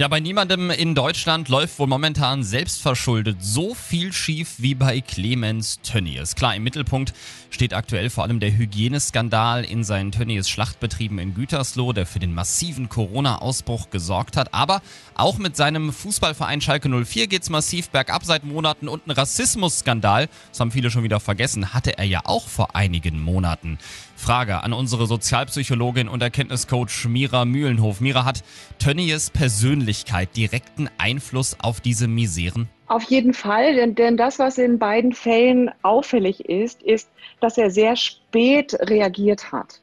Ja, bei niemandem in Deutschland läuft wohl momentan selbstverschuldet so viel schief wie bei Clemens Tönnies. Klar, im Mittelpunkt steht aktuell vor allem der Hygieneskandal in seinen Tönnies Schlachtbetrieben in Gütersloh, der für den massiven Corona-Ausbruch gesorgt hat. Aber auch mit seinem Fußballverein Schalke 04 geht's massiv bergab seit Monaten und ein Rassismusskandal, das haben viele schon wieder vergessen, hatte er ja auch vor einigen Monaten. Frage an unsere Sozialpsychologin und Erkenntniscoach Mira Mühlenhof. Mira, hat Tönnies Persönlichkeit direkten Einfluss auf diese Miseren? Auf jeden Fall, denn, denn das, was in beiden Fällen auffällig ist, ist, dass er sehr spät reagiert hat.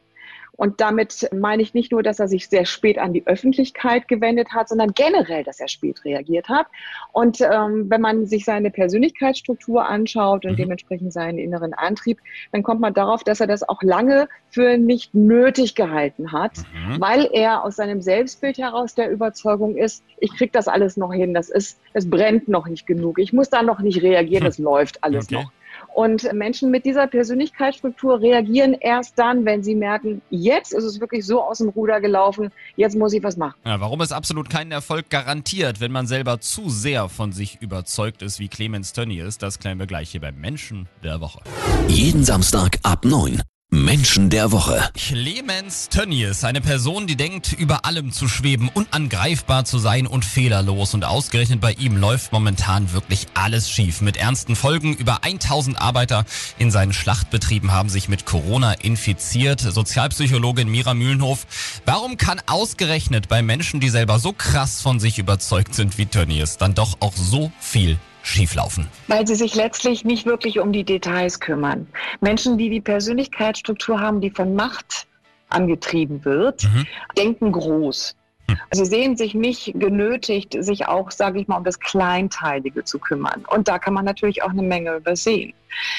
Und damit meine ich nicht nur, dass er sich sehr spät an die Öffentlichkeit gewendet hat, sondern generell, dass er spät reagiert hat. Und ähm, wenn man sich seine Persönlichkeitsstruktur anschaut und mhm. dementsprechend seinen inneren Antrieb, dann kommt man darauf, dass er das auch lange für nicht nötig gehalten hat, mhm. weil er aus seinem Selbstbild heraus der Überzeugung ist, ich krieg das alles noch hin, das ist, es brennt noch nicht genug, ich muss da noch nicht reagieren, es läuft alles okay. noch. Und Menschen mit dieser Persönlichkeitsstruktur reagieren erst dann, wenn sie merken, jetzt ist es wirklich so aus dem Ruder gelaufen, jetzt muss ich was machen. Ja, warum es absolut keinen Erfolg garantiert, wenn man selber zu sehr von sich überzeugt ist, wie Clemens Tönnies, das klären wir gleich hier beim Menschen der Woche. Jeden Samstag ab 9. Menschen der Woche. Clemens Tönnies, eine Person, die denkt, über allem zu schweben, unangreifbar zu sein und fehlerlos. Und ausgerechnet bei ihm läuft momentan wirklich alles schief. Mit ernsten Folgen. Über 1000 Arbeiter in seinen Schlachtbetrieben haben sich mit Corona infiziert. Sozialpsychologin Mira Mühlenhof. Warum kann ausgerechnet bei Menschen, die selber so krass von sich überzeugt sind wie Tönnies, dann doch auch so viel schieflaufen? Weil sie sich letztlich nicht wirklich um die Details kümmern. Menschen, die die Persönlichkeitsstruktur haben, die von Macht angetrieben wird, mhm. denken groß. Hm. Sie sehen sich nicht genötigt, sich auch, sage ich mal, um das Kleinteilige zu kümmern. Und da kann man natürlich auch eine Menge übersehen.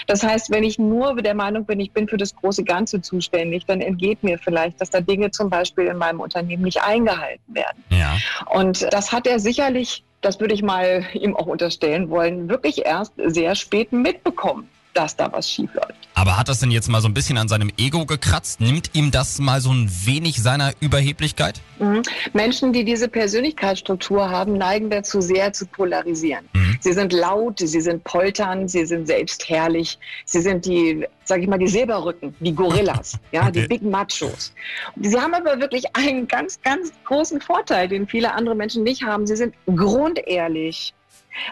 Das heißt, wenn ich nur der Meinung bin, ich bin für das große Ganze zuständig, dann entgeht mir vielleicht, dass da Dinge zum Beispiel in meinem Unternehmen nicht eingehalten werden. Ja. Und das hat er sicherlich das würde ich mal ihm auch unterstellen wollen, wirklich erst sehr spät mitbekommen, dass da was schief läuft. Aber hat das denn jetzt mal so ein bisschen an seinem Ego gekratzt? Nimmt ihm das mal so ein wenig seiner Überheblichkeit? Mhm. Menschen, die diese Persönlichkeitsstruktur haben, neigen dazu sehr zu polarisieren. Mhm. Sie sind laut, sie sind poltern, sie sind selbstherrlich, sie sind die, sag ich mal, die Silberrücken, die Gorillas, ja, die Big Machos. Sie haben aber wirklich einen ganz, ganz großen Vorteil, den viele andere Menschen nicht haben. Sie sind grundehrlich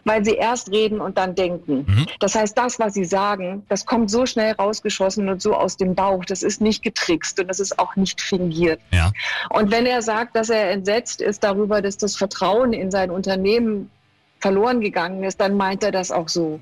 weil sie erst reden und dann denken. Mhm. Das heißt, das, was sie sagen, das kommt so schnell rausgeschossen und so aus dem Bauch. Das ist nicht getrickst und das ist auch nicht fingiert. Ja. Und wenn er sagt, dass er entsetzt ist darüber, dass das Vertrauen in sein Unternehmen verloren gegangen ist, dann meint er das auch so.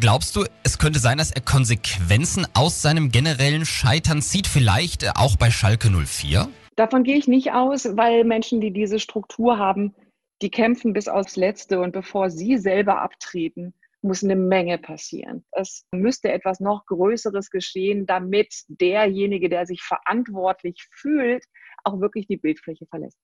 Glaubst du, es könnte sein, dass er Konsequenzen aus seinem generellen Scheitern zieht, vielleicht auch bei Schalke 04? Davon gehe ich nicht aus, weil Menschen, die diese Struktur haben, die kämpfen bis aufs Letzte und bevor sie selber abtreten, muss eine Menge passieren. Es müsste etwas noch Größeres geschehen, damit derjenige, der sich verantwortlich fühlt, auch wirklich die Bildfläche verlässt.